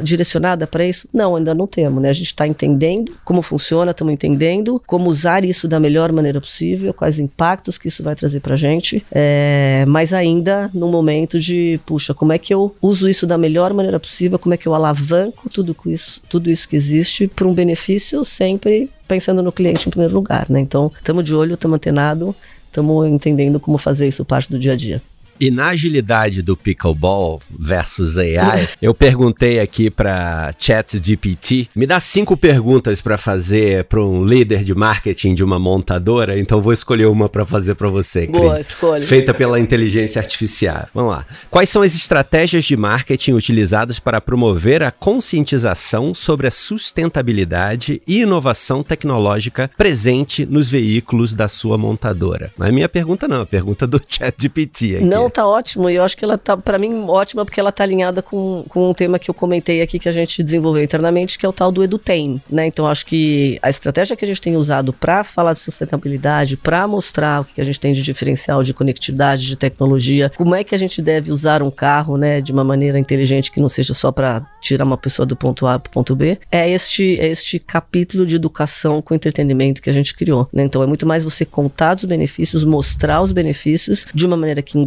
direcionada para isso? Não, ainda não temos, né? A gente está entendendo como funciona, estamos entendendo como usar isso da melhor maneira possível, quais impactos que isso vai trazer para gente. É, mas ainda no momento de, puxa, como é que eu uso isso da melhor maneira possível? Como é que eu alavanco tudo isso, tudo isso que existe para um benefício sempre pensando no cliente em primeiro lugar, né? Então, estamos de olho, estamos antenados estamos entendendo como fazer isso parte do dia a dia. E na agilidade do pickleball versus AI, eu perguntei aqui para ChatGPT, me dá cinco perguntas para fazer para um líder de marketing de uma montadora, então vou escolher uma para fazer para você, Cris. Boa, escolhe. Feita pela inteligência artificial. Vamos lá. Quais são as estratégias de marketing utilizadas para promover a conscientização sobre a sustentabilidade e inovação tecnológica presente nos veículos da sua montadora? Não é minha pergunta não, é a pergunta do ChatGPT aqui. Não tá ótimo e eu acho que ela tá, para mim, ótima porque ela tá alinhada com, com um tema que eu comentei aqui que a gente desenvolveu internamente, que é o tal do EduTem, né? Então acho que a estratégia que a gente tem usado para falar de sustentabilidade, para mostrar o que a gente tem de diferencial, de conectividade, de tecnologia, como é que a gente deve usar um carro, né, de uma maneira inteligente que não seja só para tirar uma pessoa do ponto A para o ponto B, é este, é este capítulo de educação com entretenimento que a gente criou, né? Então é muito mais você contar os benefícios, mostrar os benefícios de uma maneira que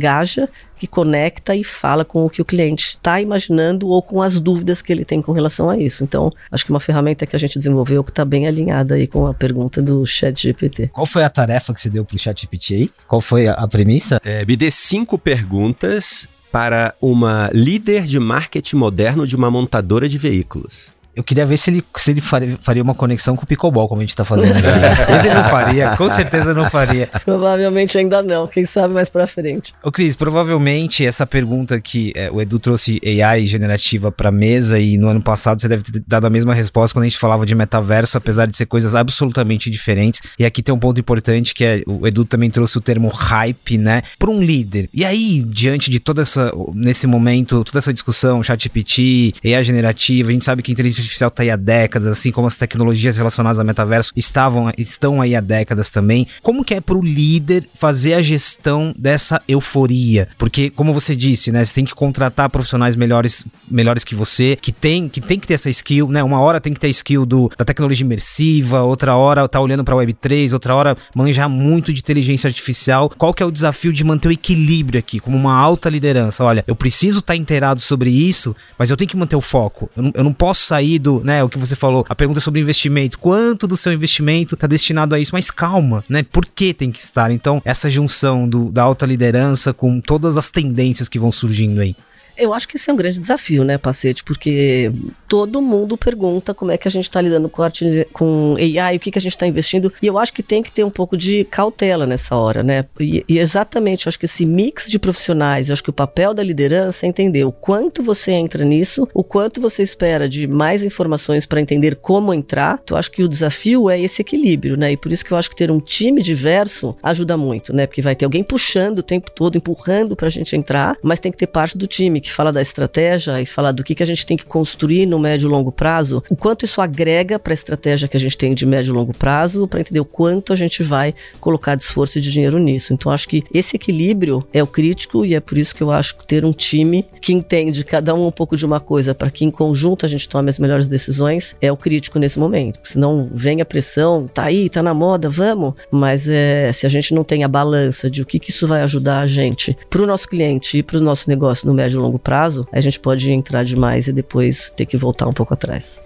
que conecta e fala com o que o cliente está imaginando ou com as dúvidas que ele tem com relação a isso. Então, acho que uma ferramenta que a gente desenvolveu que está bem alinhada aí com a pergunta do Chat GPT. Qual foi a tarefa que você deu para o Chat GPT aí? Qual foi a, a premissa? É, me dê cinco perguntas para uma líder de marketing moderno de uma montadora de veículos. Eu queria ver se ele, se ele faria, faria uma conexão com o pickleball, como a gente tá fazendo aqui. Mas ele não faria, com certeza não faria. Provavelmente ainda não, quem sabe mais pra frente. Ô Cris, provavelmente essa pergunta que é, o Edu trouxe AI generativa pra mesa e no ano passado você deve ter dado a mesma resposta quando a gente falava de metaverso, apesar de ser coisas absolutamente diferentes. E aqui tem um ponto importante que é, o Edu também trouxe o termo hype, né, pra um líder. E aí, diante de toda essa, nesse momento, toda essa discussão, chat GPT, AI generativa, a gente sabe que inteligência artificial está aí há décadas, assim como as tecnologias relacionadas ao metaverso estavam, estão aí há décadas também. Como que é para o líder fazer a gestão dessa euforia? Porque, como você disse, né, você tem que contratar profissionais melhores, melhores que você, que tem, que tem que ter essa skill, né? Uma hora tem que ter skill do, da tecnologia imersiva, outra hora tá olhando para Web3, outra hora manjar muito de inteligência artificial. Qual que é o desafio de manter o equilíbrio aqui, como uma alta liderança? Olha, eu preciso estar tá inteirado sobre isso, mas eu tenho que manter o foco. Eu não, eu não posso sair né? O que você falou, a pergunta sobre investimento, quanto do seu investimento está destinado a isso? Mas calma, né? Por que tem que estar? Então, essa junção do, da alta liderança com todas as tendências que vão surgindo aí. Eu acho que esse é um grande desafio, né, Pacete? Porque todo mundo pergunta como é que a gente está lidando com, com AI, o que, que a gente está investindo. E eu acho que tem que ter um pouco de cautela nessa hora, né? E, e exatamente, eu acho que esse mix de profissionais, eu acho que o papel da liderança é entender o quanto você entra nisso, o quanto você espera de mais informações para entender como entrar. Eu acho que o desafio é esse equilíbrio, né? E por isso que eu acho que ter um time diverso ajuda muito, né? Porque vai ter alguém puxando o tempo todo, empurrando para a gente entrar, mas tem que ter parte do time que fala da estratégia e fala do que, que a gente tem que construir no médio e longo prazo, o quanto isso agrega para a estratégia que a gente tem de médio e longo prazo, para entender o quanto a gente vai colocar de esforço e de dinheiro nisso. Então, acho que esse equilíbrio é o crítico e é por isso que eu acho que ter um time que entende cada um um pouco de uma coisa para que em conjunto a gente tome as melhores decisões é o crítico nesse momento. Senão vem a pressão, tá aí, tá na moda, vamos. Mas é, se a gente não tem a balança de o que, que isso vai ajudar a gente para o nosso cliente e para o nosso negócio no médio e longo prazo, a gente pode entrar demais e depois ter que voltar um pouco atrás.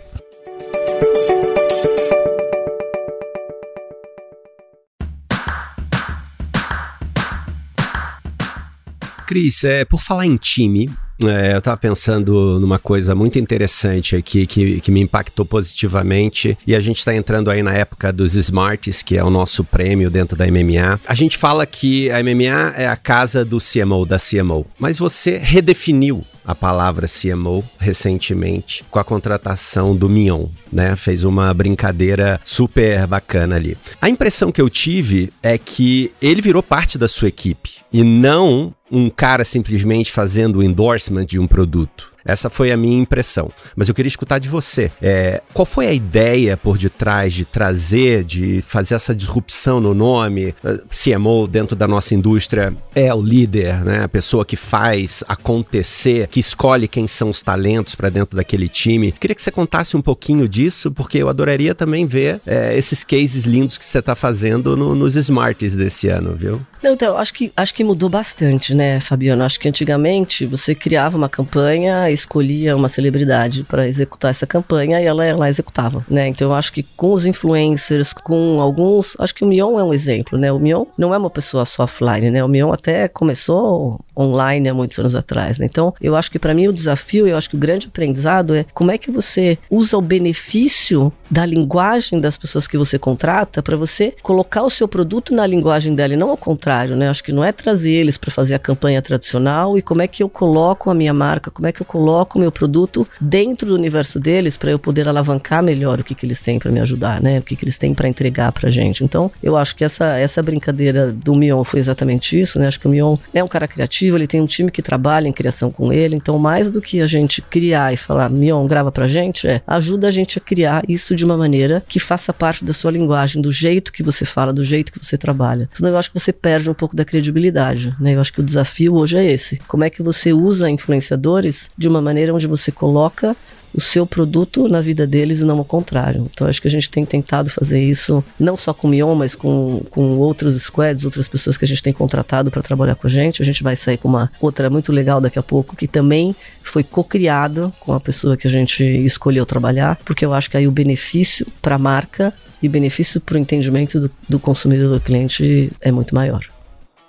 Cris, é, por falar em time, é, eu estava pensando numa coisa muito interessante aqui que, que me impactou positivamente e a gente está entrando aí na época dos Smarts, que é o nosso prêmio dentro da MMA. A gente fala que a MMA é a casa do CMO, da CMO, mas você redefiniu a palavra CMO recentemente com a contratação do Mion, né? Fez uma brincadeira super bacana ali. A impressão que eu tive é que ele virou parte da sua equipe e não um cara simplesmente fazendo o endorsement de um produto. Essa foi a minha impressão. Mas eu queria escutar de você. É, qual foi a ideia por detrás de trazer, de fazer essa disrupção no nome? Uh, CMO dentro da nossa indústria é o líder, né? A pessoa que faz acontecer, que escolhe quem são os talentos para dentro daquele time. Queria que você contasse um pouquinho disso, porque eu adoraria também ver é, esses cases lindos que você está fazendo no, nos Smarts desse ano, viu? Não, então, acho que, acho que mudou bastante, né, Fabiano? Acho que antigamente você criava uma campanha, escolhia uma celebridade para executar essa campanha e ela, ela executava, né? Então, eu acho que com os influencers, com alguns. Acho que o Mion é um exemplo, né? O Mion não é uma pessoa só offline, né? O Mion até começou online há muitos anos atrás, né? Então, eu acho que para mim o desafio, eu acho que o grande aprendizado é como é que você usa o benefício da linguagem das pessoas que você contrata para você colocar o seu produto na linguagem dela e não ao contrário, né? Acho que não é trazer eles para fazer a campanha tradicional e como é que eu coloco a minha marca, como é que eu coloco o meu produto dentro do universo deles para eu poder alavancar melhor o que, que eles têm para me ajudar, né? O que, que eles têm para entregar para gente. Então, eu acho que essa, essa brincadeira do Mion foi exatamente isso, né? Acho que o Mion é um cara criativo, ele tem um time que trabalha em criação com ele, então mais do que a gente criar e falar, Mion, grava pra gente, é ajuda a gente a criar isso de uma maneira que faça parte da sua linguagem, do jeito que você fala, do jeito que você trabalha. Senão eu acho que você perde um pouco da credibilidade, né? Eu acho que o desafio hoje é esse. Como é que você usa influenciadores de uma maneira onde você coloca o seu produto na vida deles e não o contrário. Então acho que a gente tem tentado fazer isso não só com o Mion, mas com, com outros squads, outras pessoas que a gente tem contratado para trabalhar com a gente. A gente vai sair com uma outra muito legal daqui a pouco, que também foi co-criada com a pessoa que a gente escolheu trabalhar, porque eu acho que aí o benefício para a marca e benefício para o entendimento do, do consumidor do cliente é muito maior.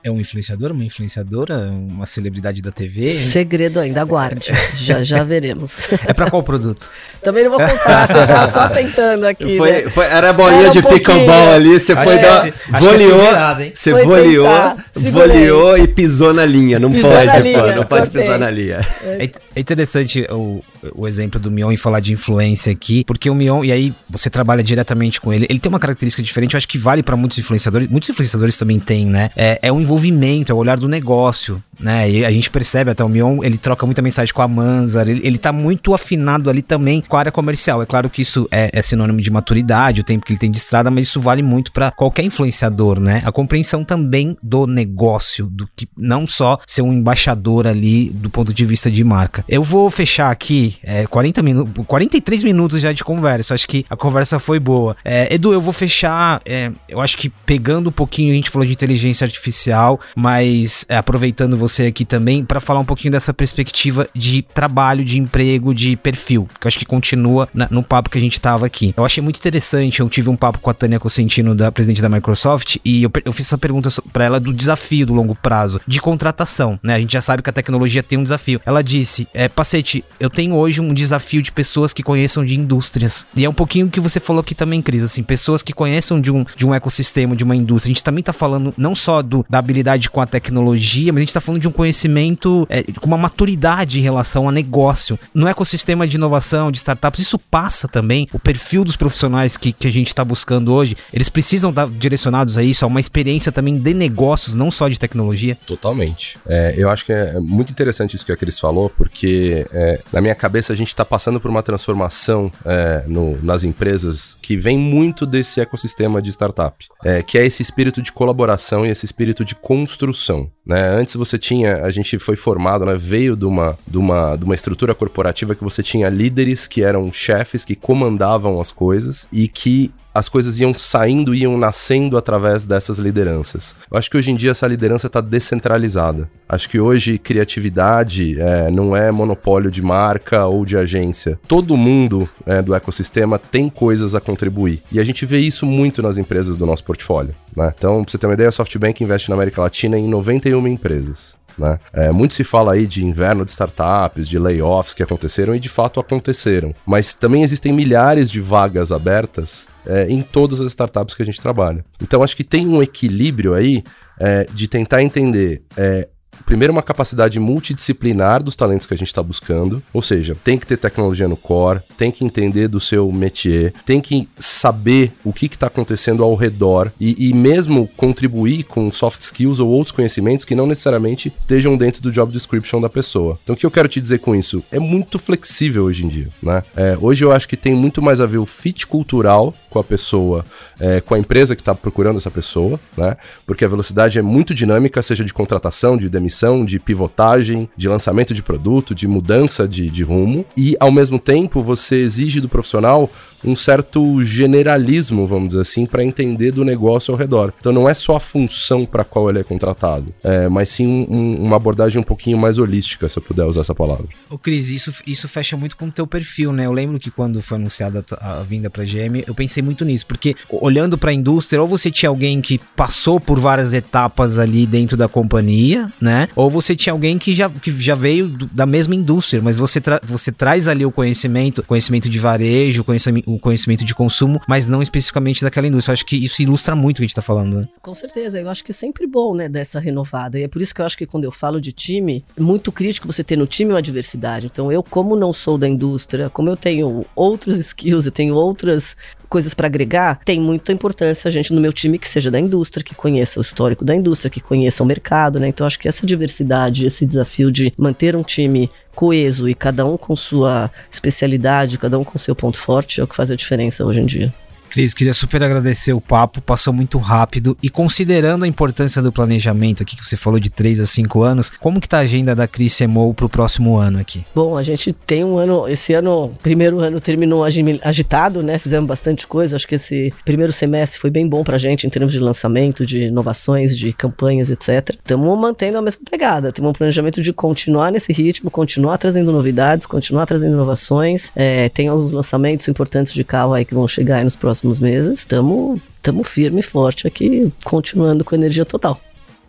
É um influenciador, uma influenciadora, uma celebridade da TV? Segredo ainda, aguarde. já, já veremos. É para qual produto? Também não vou contar, você tá só tentando aqui. Foi, né? foi, era a bolinha de um picambau ali, você foi dar. Voleou, você voleou, voleou e pisou na linha. Não pisou pode, linha, pô, não pode pisar na linha. É, é interessante o, o exemplo do Mion e falar de influência aqui, porque o Mion, e aí você trabalha diretamente com ele, ele tem uma característica diferente, eu acho que vale para muitos influenciadores, muitos influenciadores também têm, né? É, é um envolvimento, é o olhar do negócio, né? E a gente percebe até o Mion, ele troca muita mensagem com a Manzar, ele, ele tá muito afinado ali também com a área comercial. É claro que isso é, é sinônimo de maturidade, o tempo que ele tem de estrada, mas isso vale muito para qualquer influenciador, né? A compreensão também do negócio, do que não só ser um embaixador ali do ponto de vista de marca. Eu vou fechar aqui é, 40 minutos, 43 minutos já de conversa. Acho que a conversa foi boa. É, Edu, eu vou fechar. É, eu acho que pegando um pouquinho, a gente falou de inteligência artificial, mas é, aproveitando você aqui também para falar um pouquinho dessa perspectiva de trabalho, de emprego, de perfil, que eu acho que continua na, no papo que a gente tava aqui. Eu achei muito interessante, eu tive um papo com a Tânia Cosentino, da presidente da Microsoft, e eu, eu fiz essa pergunta para ela do desafio do longo prazo de contratação, né? A gente já sabe que a tecnologia tem um desafio. Ela disse, é, Pacete, eu tenho hoje um desafio de pessoas que conheçam de indústrias. E é um pouquinho que você falou aqui também, Cris, assim, pessoas que conheçam de um, de um ecossistema, de uma indústria. A gente também tá falando não só do, da habilidade com a tecnologia, mas a gente tá falando de um conhecimento é, com uma maturidade em relação a negócio. No ecossistema de inovação, de startups, isso passa também. O perfil dos profissionais que, que a gente está buscando hoje, eles precisam estar direcionados a isso, a uma experiência também de negócios, não só de tecnologia. Totalmente. É, eu acho que é muito interessante isso que a Cris falou, porque é, na minha cabeça a gente está passando por uma transformação é, no, nas empresas que vem muito desse ecossistema de startup, é, que é esse espírito de colaboração e esse espírito de construção. Né? Antes você tinha, a gente foi formado, né, veio de uma, de, uma, de uma estrutura corporativa que você tinha líderes que eram chefes que comandavam as coisas e que as coisas iam saindo, iam nascendo através dessas lideranças. Eu acho que hoje em dia essa liderança está descentralizada. Acho que hoje criatividade é, não é monopólio de marca ou de agência. Todo mundo é, do ecossistema tem coisas a contribuir. E a gente vê isso muito nas empresas do nosso portfólio. Né? Então, pra você ter uma ideia, a SoftBank investe na América Latina em 91 empresas. Né? É, muito se fala aí de inverno de startups, de layoffs que aconteceram e de fato aconteceram. Mas também existem milhares de vagas abertas é, em todas as startups que a gente trabalha. Então acho que tem um equilíbrio aí é, de tentar entender é, primeiro, uma capacidade multidisciplinar dos talentos que a gente está buscando. Ou seja, tem que ter tecnologia no core, tem que entender do seu métier, tem que saber o que está acontecendo ao redor e, e, mesmo contribuir com soft skills ou outros conhecimentos que não necessariamente estejam dentro do job description da pessoa. Então, o que eu quero te dizer com isso? É muito flexível hoje em dia, né? É, hoje eu acho que tem muito mais a ver o fit cultural com a pessoa, é, com a empresa que está procurando essa pessoa, né? Porque a velocidade é muito dinâmica, seja de contratação, de demissão definição, de pivotagem, de lançamento de produto, de mudança de, de rumo, e ao mesmo tempo você exige do profissional um certo generalismo, vamos dizer assim, para entender do negócio ao redor. Então não é só a função para qual ele é contratado, é, mas sim um, uma abordagem um pouquinho mais holística, se eu puder usar essa palavra. Ô Cris, isso, isso fecha muito com o teu perfil, né? Eu lembro que quando foi anunciada a, a vinda para GM, eu pensei muito nisso, porque olhando para a indústria, ou você tinha alguém que passou por várias etapas ali dentro da companhia, né? Ou você tinha alguém que já, que já veio do, da mesma indústria, mas você, tra você traz ali o conhecimento, conhecimento de varejo, conhecimento o conhecimento de consumo, mas não especificamente daquela indústria. Eu acho que isso ilustra muito o que a gente está falando. Né? Com certeza, eu acho que é sempre bom, né, dessa renovada. E é por isso que eu acho que quando eu falo de time, é muito crítico você ter no time uma diversidade. Então, eu, como não sou da indústria, como eu tenho outros skills, eu tenho outras coisas para agregar, tem muita importância a gente no meu time que seja da indústria, que conheça o histórico da indústria, que conheça o mercado, né? Então acho que essa diversidade, esse desafio de manter um time coeso e cada um com sua especialidade, cada um com seu ponto forte, é o que faz a diferença hoje em dia. Cris, queria super agradecer o papo, passou muito rápido e considerando a importância do planejamento aqui que você falou de 3 a 5 anos, como que tá a agenda da Cris Semou pro próximo ano aqui? Bom, a gente tem um ano, esse ano, primeiro ano terminou agitado, né? Fizemos bastante coisa, acho que esse primeiro semestre foi bem bom pra gente em termos de lançamento, de inovações, de campanhas, etc. Estamos mantendo a mesma pegada, temos um planejamento de continuar nesse ritmo, continuar trazendo novidades, continuar trazendo inovações, é, tem os lançamentos importantes de carro aí que vão chegar aí nos próximos próximos meses, estamos firme e forte aqui, continuando com energia total.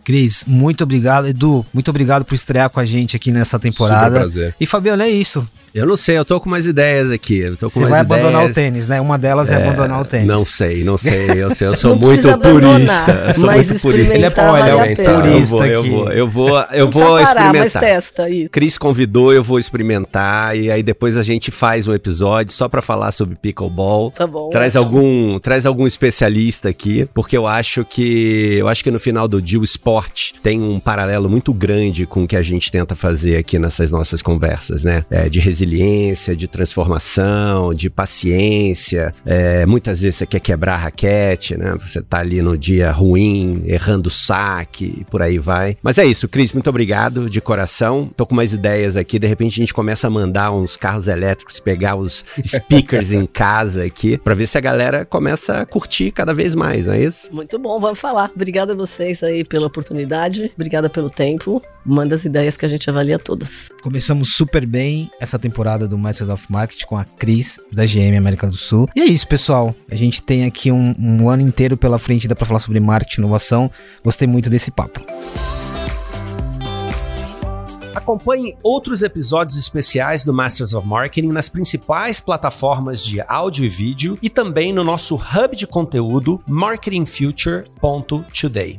Cris, muito obrigado. Edu, muito obrigado por estrear com a gente aqui nessa temporada. Super prazer. E Fabiano, é isso. Eu não sei, eu tô com mais ideias aqui. Eu tô com Você vai ideias. abandonar o tênis, né? Uma delas é, é, abandonar o tênis. Não sei, não sei. Eu, sei, eu sou muito purista. Eu sou mas muito purista. Ele é, vale ele é purista. Eu vou, eu vou, eu vou, eu vou parar, experimentar. Mas testa isso. Cris convidou, eu vou experimentar e aí depois a gente faz um episódio só para falar sobre pickleball. Tá bom. Traz ótimo. algum, traz algum especialista aqui, porque eu acho que eu acho que no final do dia o esporte tem um paralelo muito grande com o que a gente tenta fazer aqui nessas nossas conversas, né? É, de resiliência, de transformação, de paciência. É, muitas vezes você quer quebrar a raquete, né? Você tá ali no dia ruim, errando o saque e por aí vai. Mas é isso, Cris, muito obrigado de coração. Tô com mais ideias aqui. De repente a gente começa a mandar uns carros elétricos, pegar os speakers em casa aqui, para ver se a galera começa a curtir cada vez mais, não é isso? Muito bom, vamos falar. Obrigada a vocês aí pela oportunidade. Obrigada pelo tempo. Manda as ideias que a gente avalia todas. Começamos super bem essa temporada do Masters of Marketing com a Cris, da GM América do Sul. E é isso, pessoal. A gente tem aqui um, um ano inteiro pela frente para falar sobre marketing e inovação. Gostei muito desse papo. Acompanhe outros episódios especiais do Masters of Marketing nas principais plataformas de áudio e vídeo e também no nosso hub de conteúdo marketingfuture.today.